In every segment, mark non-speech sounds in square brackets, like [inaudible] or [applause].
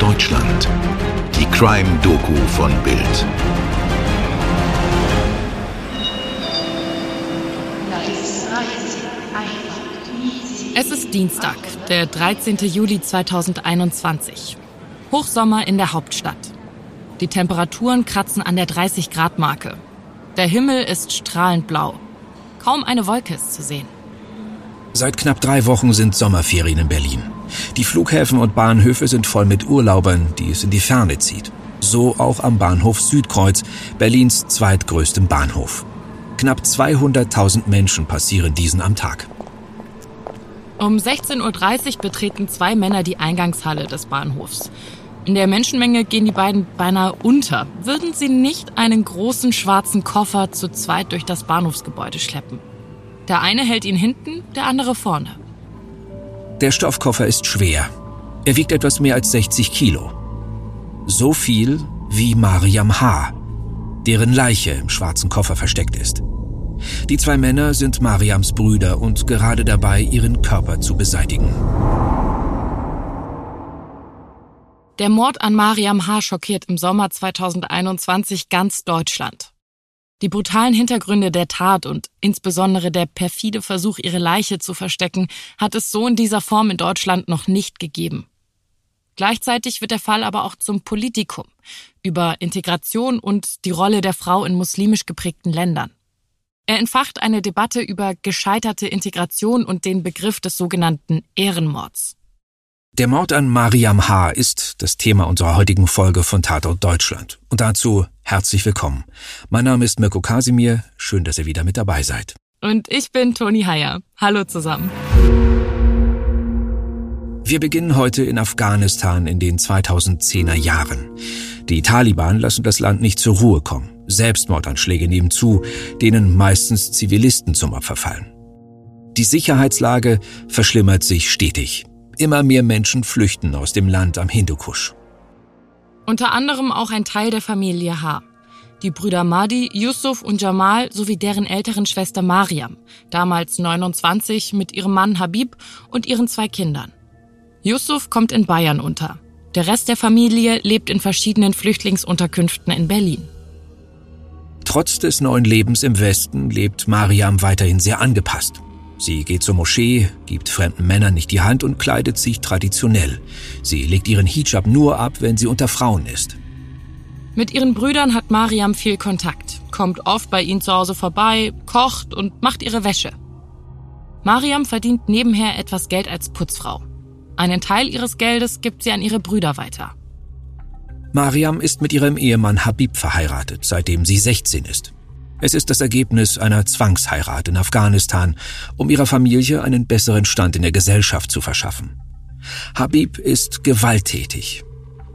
Deutschland. Die Crime-Doku von Bild. Es ist Dienstag, der 13. Juli 2021. Hochsommer in der Hauptstadt. Die Temperaturen kratzen an der 30-Grad-Marke. Der Himmel ist strahlend blau. Kaum eine Wolke ist zu sehen. Seit knapp drei Wochen sind Sommerferien in Berlin. Die Flughäfen und Bahnhöfe sind voll mit Urlaubern, die es in die Ferne zieht. So auch am Bahnhof Südkreuz, Berlins zweitgrößtem Bahnhof. Knapp 200.000 Menschen passieren diesen am Tag. Um 16.30 Uhr betreten zwei Männer die Eingangshalle des Bahnhofs. In der Menschenmenge gehen die beiden beinahe unter. Würden sie nicht einen großen schwarzen Koffer zu zweit durch das Bahnhofsgebäude schleppen? Der eine hält ihn hinten, der andere vorne. Der Stoffkoffer ist schwer. Er wiegt etwas mehr als 60 Kilo. So viel wie Mariam H., deren Leiche im schwarzen Koffer versteckt ist. Die zwei Männer sind Mariams Brüder und gerade dabei, ihren Körper zu beseitigen. Der Mord an Mariam H. schockiert im Sommer 2021 ganz Deutschland. Die brutalen Hintergründe der Tat und insbesondere der perfide Versuch, ihre Leiche zu verstecken, hat es so in dieser Form in Deutschland noch nicht gegeben. Gleichzeitig wird der Fall aber auch zum Politikum über Integration und die Rolle der Frau in muslimisch geprägten Ländern. Er entfacht eine Debatte über gescheiterte Integration und den Begriff des sogenannten Ehrenmords. Der Mord an Mariam H. ist das Thema unserer heutigen Folge von Tatort Deutschland. Und dazu herzlich willkommen. Mein Name ist Mirko Kasimir. Schön, dass ihr wieder mit dabei seid. Und ich bin Toni Heyer. Hallo zusammen. Wir beginnen heute in Afghanistan in den 2010er Jahren. Die Taliban lassen das Land nicht zur Ruhe kommen. Selbstmordanschläge nehmen zu, denen meistens Zivilisten zum Opfer fallen. Die Sicherheitslage verschlimmert sich stetig. Immer mehr Menschen flüchten aus dem Land am Hindukusch. Unter anderem auch ein Teil der Familie H. Die Brüder Mahdi, Yusuf und Jamal sowie deren älteren Schwester Mariam, damals 29, mit ihrem Mann Habib und ihren zwei Kindern. Yusuf kommt in Bayern unter. Der Rest der Familie lebt in verschiedenen Flüchtlingsunterkünften in Berlin. Trotz des neuen Lebens im Westen lebt Mariam weiterhin sehr angepasst. Sie geht zur Moschee, gibt fremden Männern nicht die Hand und kleidet sich traditionell. Sie legt ihren Hijab nur ab, wenn sie unter Frauen ist. Mit ihren Brüdern hat Mariam viel Kontakt, kommt oft bei ihnen zu Hause vorbei, kocht und macht ihre Wäsche. Mariam verdient nebenher etwas Geld als Putzfrau. Einen Teil ihres Geldes gibt sie an ihre Brüder weiter. Mariam ist mit ihrem Ehemann Habib verheiratet, seitdem sie 16 ist. Es ist das Ergebnis einer Zwangsheirat in Afghanistan, um ihrer Familie einen besseren Stand in der Gesellschaft zu verschaffen. Habib ist gewalttätig.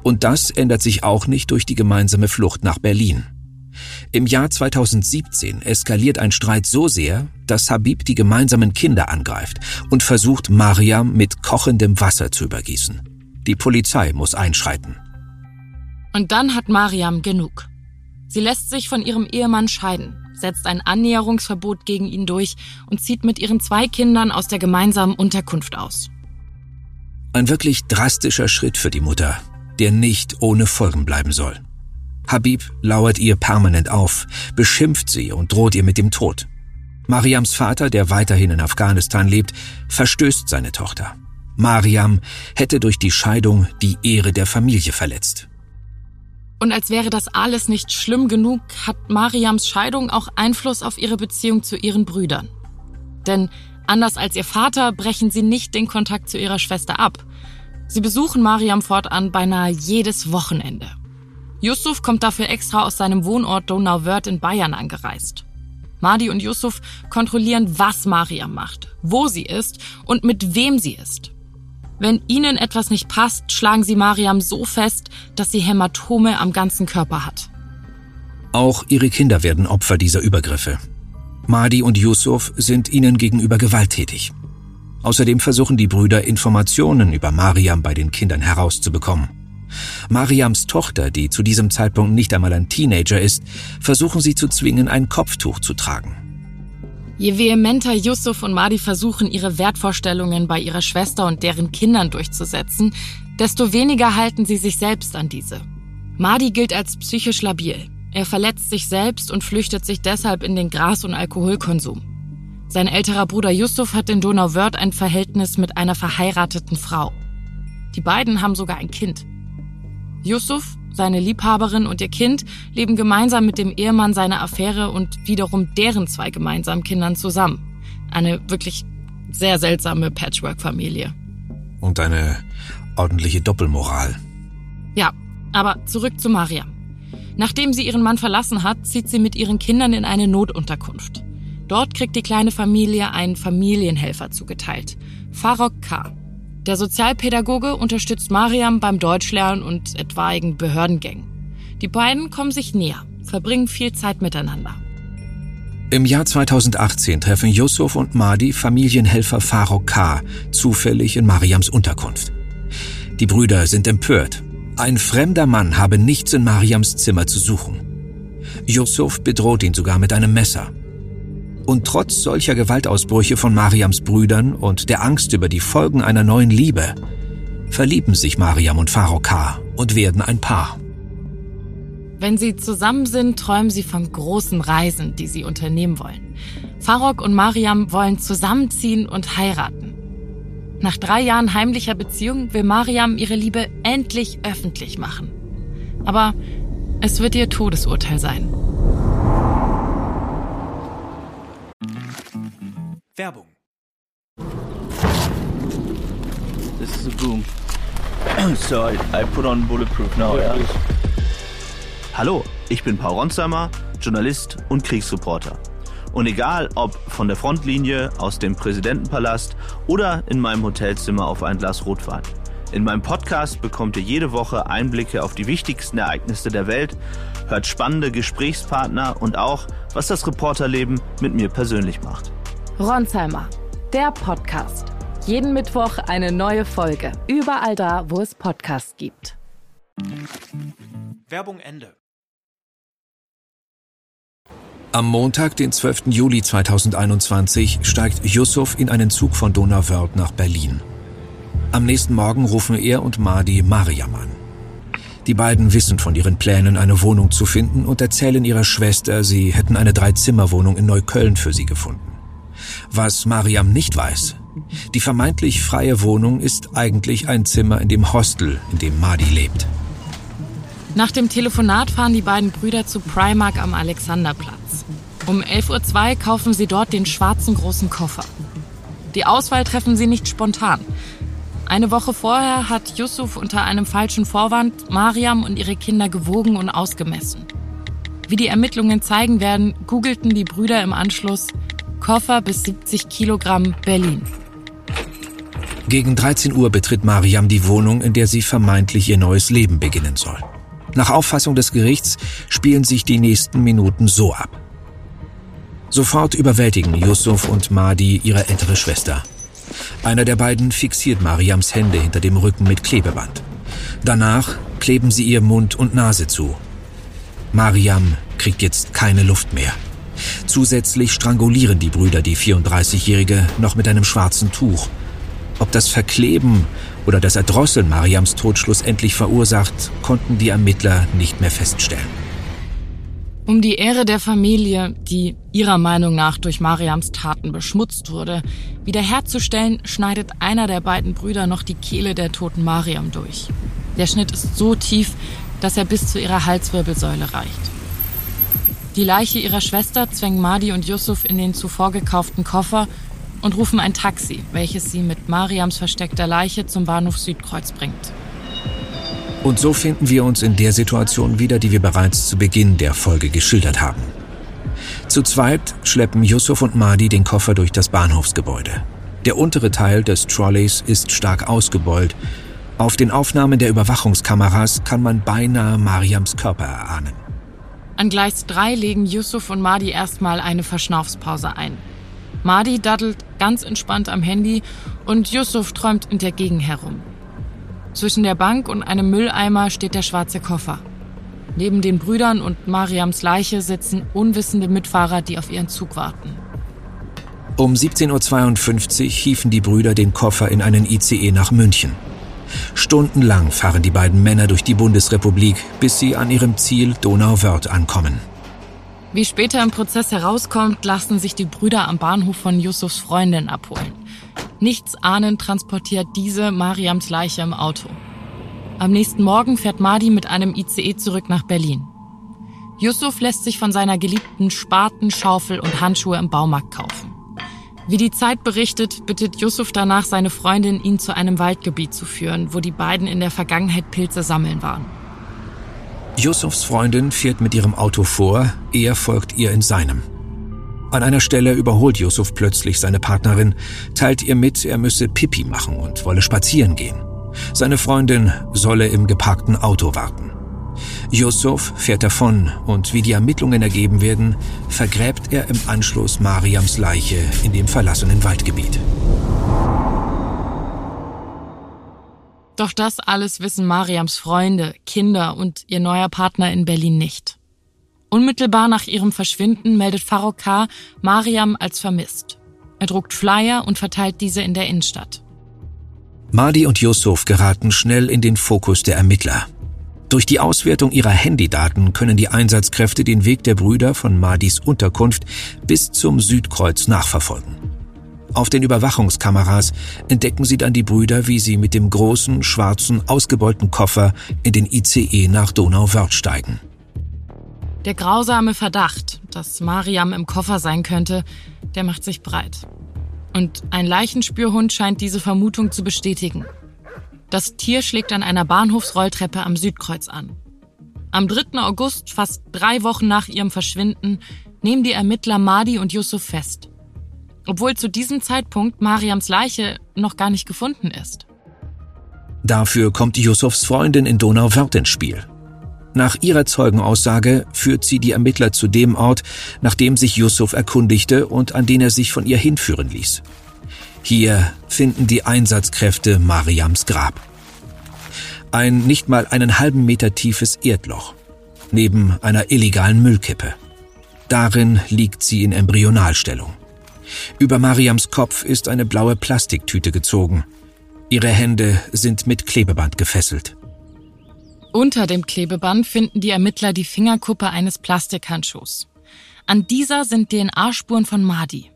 Und das ändert sich auch nicht durch die gemeinsame Flucht nach Berlin. Im Jahr 2017 eskaliert ein Streit so sehr, dass Habib die gemeinsamen Kinder angreift und versucht, Mariam mit kochendem Wasser zu übergießen. Die Polizei muss einschreiten. Und dann hat Mariam genug. Sie lässt sich von ihrem Ehemann scheiden, setzt ein Annäherungsverbot gegen ihn durch und zieht mit ihren zwei Kindern aus der gemeinsamen Unterkunft aus. Ein wirklich drastischer Schritt für die Mutter, der nicht ohne Folgen bleiben soll. Habib lauert ihr permanent auf, beschimpft sie und droht ihr mit dem Tod. Mariams Vater, der weiterhin in Afghanistan lebt, verstößt seine Tochter. Mariam hätte durch die Scheidung die Ehre der Familie verletzt. Und als wäre das alles nicht schlimm genug, hat Mariams Scheidung auch Einfluss auf ihre Beziehung zu ihren Brüdern. Denn anders als ihr Vater brechen sie nicht den Kontakt zu ihrer Schwester ab. Sie besuchen Mariam fortan beinahe jedes Wochenende. Yusuf kommt dafür extra aus seinem Wohnort Donauwörth in Bayern angereist. Madi und Yusuf kontrollieren, was Mariam macht, wo sie ist und mit wem sie ist. Wenn ihnen etwas nicht passt, schlagen sie Mariam so fest, dass sie Hämatome am ganzen Körper hat. Auch ihre Kinder werden Opfer dieser Übergriffe. Madi und Yusuf sind ihnen gegenüber gewalttätig. Außerdem versuchen die Brüder Informationen über Mariam bei den Kindern herauszubekommen. Mariams Tochter, die zu diesem Zeitpunkt nicht einmal ein Teenager ist, versuchen sie zu zwingen, ein Kopftuch zu tragen. Je vehementer Yusuf und Madi versuchen, ihre Wertvorstellungen bei ihrer Schwester und deren Kindern durchzusetzen, desto weniger halten sie sich selbst an diese. Madi gilt als psychisch labil. Er verletzt sich selbst und flüchtet sich deshalb in den Gras- und Alkoholkonsum. Sein älterer Bruder Yusuf hat in Donauwörth ein Verhältnis mit einer verheirateten Frau. Die beiden haben sogar ein Kind. Yusuf, seine Liebhaberin und ihr Kind leben gemeinsam mit dem Ehemann seiner Affäre und wiederum deren zwei gemeinsamen Kindern zusammen. Eine wirklich sehr seltsame Patchwork-Familie. Und eine ordentliche Doppelmoral. Ja, aber zurück zu Mariam. Nachdem sie ihren Mann verlassen hat, zieht sie mit ihren Kindern in eine Notunterkunft. Dort kriegt die kleine Familie einen Familienhelfer zugeteilt, Farok K. Der Sozialpädagoge unterstützt Mariam beim Deutschlernen und etwaigen Behördengängen. Die beiden kommen sich näher, verbringen viel Zeit miteinander. Im Jahr 2018 treffen Yusuf und Mahdi Familienhelfer Farok K. zufällig in Mariams Unterkunft. Die Brüder sind empört. Ein fremder Mann habe nichts in Mariams Zimmer zu suchen. Yusuf bedroht ihn sogar mit einem Messer. Und trotz solcher Gewaltausbrüche von Mariams Brüdern und der Angst über die Folgen einer neuen Liebe, verlieben sich Mariam und Farok und werden ein Paar. Wenn sie zusammen sind, träumen sie von großen Reisen, die sie unternehmen wollen. Farok und Mariam wollen zusammenziehen und heiraten. Nach drei Jahren heimlicher Beziehung will Mariam ihre Liebe endlich öffentlich machen. Aber es wird ihr Todesurteil sein. Werbung. This is a boom. [clears throat] so I, I put on bulletproof now. Yeah. Hallo, ich bin Paul Ronsheimer, Journalist und Kriegsreporter. Und egal ob von der Frontlinie, aus dem Präsidentenpalast oder in meinem Hotelzimmer auf ein Glas Rotwein. In meinem Podcast bekommt ihr jede Woche Einblicke auf die wichtigsten Ereignisse der Welt, hört spannende Gesprächspartner und auch, was das Reporterleben mit mir persönlich macht. Ronsheimer, der Podcast. Jeden Mittwoch eine neue Folge. Überall da, wo es Podcasts gibt. Werbung Ende. Am Montag, den 12. Juli 2021, steigt Yusuf in einen Zug von Donauwörth nach Berlin. Am nächsten Morgen rufen er und Madi Mariam an. Die beiden wissen von ihren Plänen, eine Wohnung zu finden und erzählen ihrer Schwester, sie hätten eine Dreizimmerwohnung in Neukölln für sie gefunden. Was Mariam nicht weiß, die vermeintlich freie Wohnung ist eigentlich ein Zimmer in dem Hostel, in dem Madi lebt. Nach dem Telefonat fahren die beiden Brüder zu Primark am Alexanderplatz. Um 11.02 Uhr kaufen sie dort den schwarzen großen Koffer. Die Auswahl treffen sie nicht spontan. Eine Woche vorher hat Yusuf unter einem falschen Vorwand Mariam und ihre Kinder gewogen und ausgemessen. Wie die Ermittlungen zeigen werden, googelten die Brüder im Anschluss Koffer bis 70 Kilogramm Berlin. Gegen 13 Uhr betritt Mariam die Wohnung, in der sie vermeintlich ihr neues Leben beginnen soll. Nach Auffassung des Gerichts spielen sich die nächsten Minuten so ab. Sofort überwältigen Yusuf und Mahdi ihre ältere Schwester. Einer der beiden fixiert Mariams Hände hinter dem Rücken mit Klebeband. Danach kleben sie ihr Mund und Nase zu. Mariam kriegt jetzt keine Luft mehr. Zusätzlich strangulieren die Brüder die 34-Jährige noch mit einem schwarzen Tuch. Ob das Verkleben oder das Erdrosseln Mariams Tod schlussendlich verursacht, konnten die Ermittler nicht mehr feststellen. Um die Ehre der Familie, die ihrer Meinung nach durch Mariams Taten beschmutzt wurde, wiederherzustellen, schneidet einer der beiden Brüder noch die Kehle der toten Mariam durch. Der Schnitt ist so tief, dass er bis zu ihrer Halswirbelsäule reicht. Die Leiche ihrer Schwester zwängen Madi und Yusuf in den zuvor gekauften Koffer und rufen ein Taxi, welches sie mit Mariams versteckter Leiche zum Bahnhof Südkreuz bringt. Und so finden wir uns in der Situation wieder, die wir bereits zu Beginn der Folge geschildert haben. Zu zweit schleppen Yusuf und Madi den Koffer durch das Bahnhofsgebäude. Der untere Teil des Trolleys ist stark ausgebeult. Auf den Aufnahmen der Überwachungskameras kann man beinahe Mariams Körper erahnen. An Gleis 3 legen Yusuf und Madi erstmal eine Verschnaufspause ein. Madi daddelt ganz entspannt am Handy und Yusuf träumt in der Gegend herum. Zwischen der Bank und einem Mülleimer steht der schwarze Koffer. Neben den Brüdern und Mariams Leiche sitzen unwissende Mitfahrer, die auf ihren Zug warten. Um 17.52 Uhr hieven die Brüder den Koffer in einen ICE nach München. Stundenlang fahren die beiden Männer durch die Bundesrepublik, bis sie an ihrem Ziel Donauwörth ankommen. Wie später im Prozess herauskommt, lassen sich die Brüder am Bahnhof von Yusufs Freundin abholen. Nichts ahnend transportiert diese Mariams Leiche im Auto. Am nächsten Morgen fährt Madi mit einem ICE zurück nach Berlin. Yusuf lässt sich von seiner geliebten Spaten, Schaufel und Handschuhe im Baumarkt kaufen. Wie die Zeit berichtet, bittet Yusuf danach seine Freundin, ihn zu einem Waldgebiet zu führen, wo die beiden in der Vergangenheit Pilze sammeln waren. Yusufs Freundin fährt mit ihrem Auto vor, er folgt ihr in seinem. An einer Stelle überholt Yusuf plötzlich seine Partnerin, teilt ihr mit, er müsse Pipi machen und wolle spazieren gehen. Seine Freundin solle im geparkten Auto warten. Yusuf fährt davon und wie die Ermittlungen ergeben werden, vergräbt er im Anschluss Mariams Leiche in dem verlassenen Waldgebiet. Doch das alles wissen Mariams Freunde, Kinder und ihr neuer Partner in Berlin nicht. Unmittelbar nach ihrem Verschwinden meldet Farouk K. Mariam als vermisst. Er druckt Flyer und verteilt diese in der Innenstadt. Madi und Yusuf geraten schnell in den Fokus der Ermittler. Durch die Auswertung ihrer Handydaten können die Einsatzkräfte den Weg der Brüder von Madis Unterkunft bis zum Südkreuz nachverfolgen. Auf den Überwachungskameras entdecken sie dann die Brüder, wie sie mit dem großen, schwarzen, ausgebeulten Koffer in den ICE nach Donauwörth steigen. Der grausame Verdacht, dass Mariam im Koffer sein könnte, der macht sich breit. Und ein Leichenspürhund scheint diese Vermutung zu bestätigen. Das Tier schlägt an einer Bahnhofsrolltreppe am Südkreuz an. Am 3. August, fast drei Wochen nach ihrem Verschwinden, nehmen die Ermittler Madi und Yusuf fest. Obwohl zu diesem Zeitpunkt Mariams Leiche noch gar nicht gefunden ist. Dafür kommt Yusufs Freundin in Donauwörth ins Spiel. Nach ihrer Zeugenaussage führt sie die Ermittler zu dem Ort, nach dem sich Yusuf erkundigte und an den er sich von ihr hinführen ließ. Hier finden die Einsatzkräfte Mariams Grab. Ein nicht mal einen halben Meter tiefes Erdloch, neben einer illegalen Müllkippe. Darin liegt sie in Embryonalstellung. Über Mariams Kopf ist eine blaue Plastiktüte gezogen. Ihre Hände sind mit Klebeband gefesselt. Unter dem Klebeband finden die Ermittler die Fingerkuppe eines Plastikhandschuhs. An dieser sind DNA-Spuren von Madi.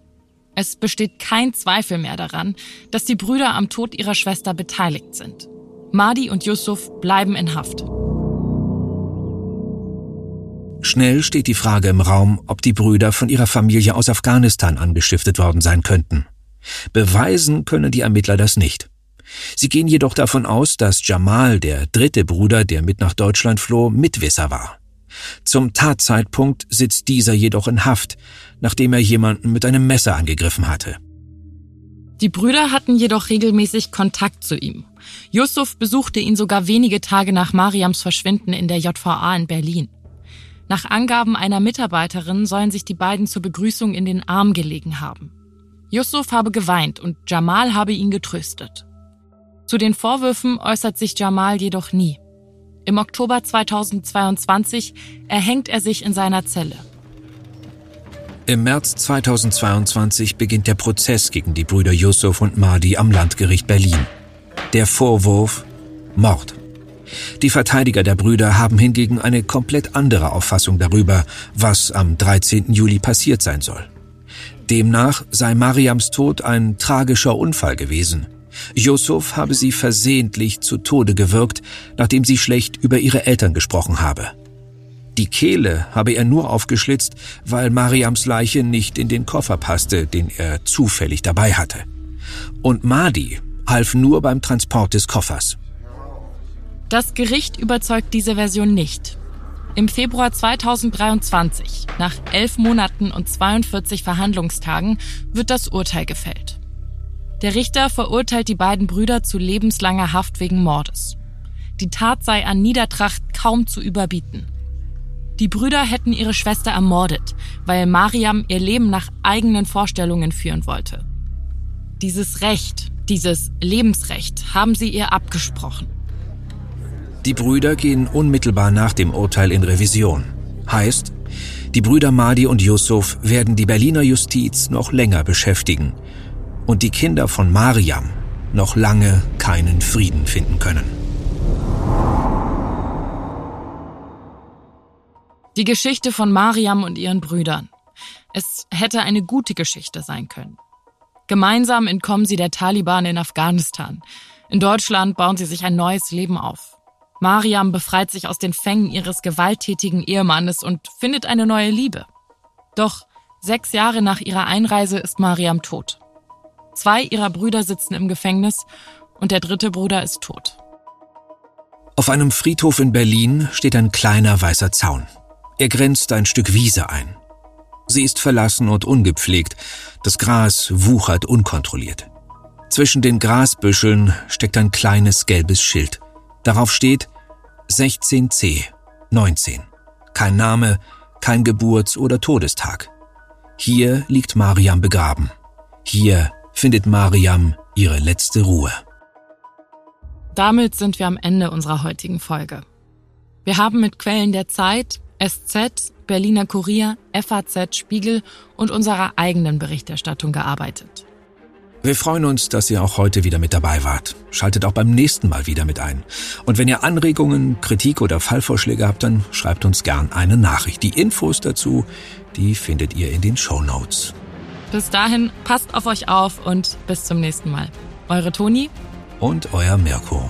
Es besteht kein Zweifel mehr daran, dass die Brüder am Tod ihrer Schwester beteiligt sind. Madi und Yusuf bleiben in Haft. Schnell steht die Frage im Raum, ob die Brüder von ihrer Familie aus Afghanistan angestiftet worden sein könnten. Beweisen können die Ermittler das nicht. Sie gehen jedoch davon aus, dass Jamal, der dritte Bruder, der mit nach Deutschland floh, Mitwisser war. Zum Tatzeitpunkt sitzt dieser jedoch in Haft, nachdem er jemanden mit einem Messer angegriffen hatte. Die Brüder hatten jedoch regelmäßig Kontakt zu ihm. Yusuf besuchte ihn sogar wenige Tage nach Mariams Verschwinden in der JVA in Berlin. Nach Angaben einer Mitarbeiterin sollen sich die beiden zur Begrüßung in den Arm gelegen haben. Yusuf habe geweint und Jamal habe ihn getröstet. Zu den Vorwürfen äußert sich Jamal jedoch nie. Im Oktober 2022 erhängt er sich in seiner Zelle. Im März 2022 beginnt der Prozess gegen die Brüder Yusuf und Mahdi am Landgericht Berlin. Der Vorwurf Mord. Die Verteidiger der Brüder haben hingegen eine komplett andere Auffassung darüber, was am 13. Juli passiert sein soll. Demnach sei Mariams Tod ein tragischer Unfall gewesen – Yusuf habe sie versehentlich zu Tode gewirkt, nachdem sie schlecht über ihre Eltern gesprochen habe. Die Kehle habe er nur aufgeschlitzt, weil Mariams Leiche nicht in den Koffer passte, den er zufällig dabei hatte. Und Madi half nur beim Transport des Koffers. Das Gericht überzeugt diese Version nicht. Im Februar 2023, nach elf Monaten und 42 Verhandlungstagen, wird das Urteil gefällt. Der Richter verurteilt die beiden Brüder zu lebenslanger Haft wegen Mordes. Die Tat sei an Niedertracht kaum zu überbieten. Die Brüder hätten ihre Schwester ermordet, weil Mariam ihr Leben nach eigenen Vorstellungen führen wollte. Dieses Recht, dieses Lebensrecht haben sie ihr abgesprochen. Die Brüder gehen unmittelbar nach dem Urteil in Revision. Heißt, die Brüder Madi und Yusuf werden die Berliner Justiz noch länger beschäftigen und die Kinder von Mariam noch lange keinen Frieden finden können. Die Geschichte von Mariam und ihren Brüdern. Es hätte eine gute Geschichte sein können. Gemeinsam entkommen sie der Taliban in Afghanistan. In Deutschland bauen sie sich ein neues Leben auf. Mariam befreit sich aus den Fängen ihres gewalttätigen Ehemannes und findet eine neue Liebe. Doch sechs Jahre nach ihrer Einreise ist Mariam tot. Zwei ihrer Brüder sitzen im Gefängnis und der dritte Bruder ist tot. Auf einem Friedhof in Berlin steht ein kleiner weißer Zaun. Er grenzt ein Stück Wiese ein. Sie ist verlassen und ungepflegt, das Gras wuchert unkontrolliert. Zwischen den Grasbüscheln steckt ein kleines gelbes Schild. Darauf steht 16c 19. Kein Name, kein Geburts- oder Todestag. Hier liegt Mariam begraben. Hier findet Mariam ihre letzte Ruhe. Damit sind wir am Ende unserer heutigen Folge. Wir haben mit Quellen der Zeit, SZ, Berliner Kurier, FAZ, Spiegel und unserer eigenen Berichterstattung gearbeitet. Wir freuen uns, dass ihr auch heute wieder mit dabei wart. Schaltet auch beim nächsten Mal wieder mit ein. Und wenn ihr Anregungen, Kritik oder Fallvorschläge habt, dann schreibt uns gern eine Nachricht. Die Infos dazu, die findet ihr in den Show Notes. Bis dahin, passt auf euch auf und bis zum nächsten Mal. Eure Toni und euer Mirko.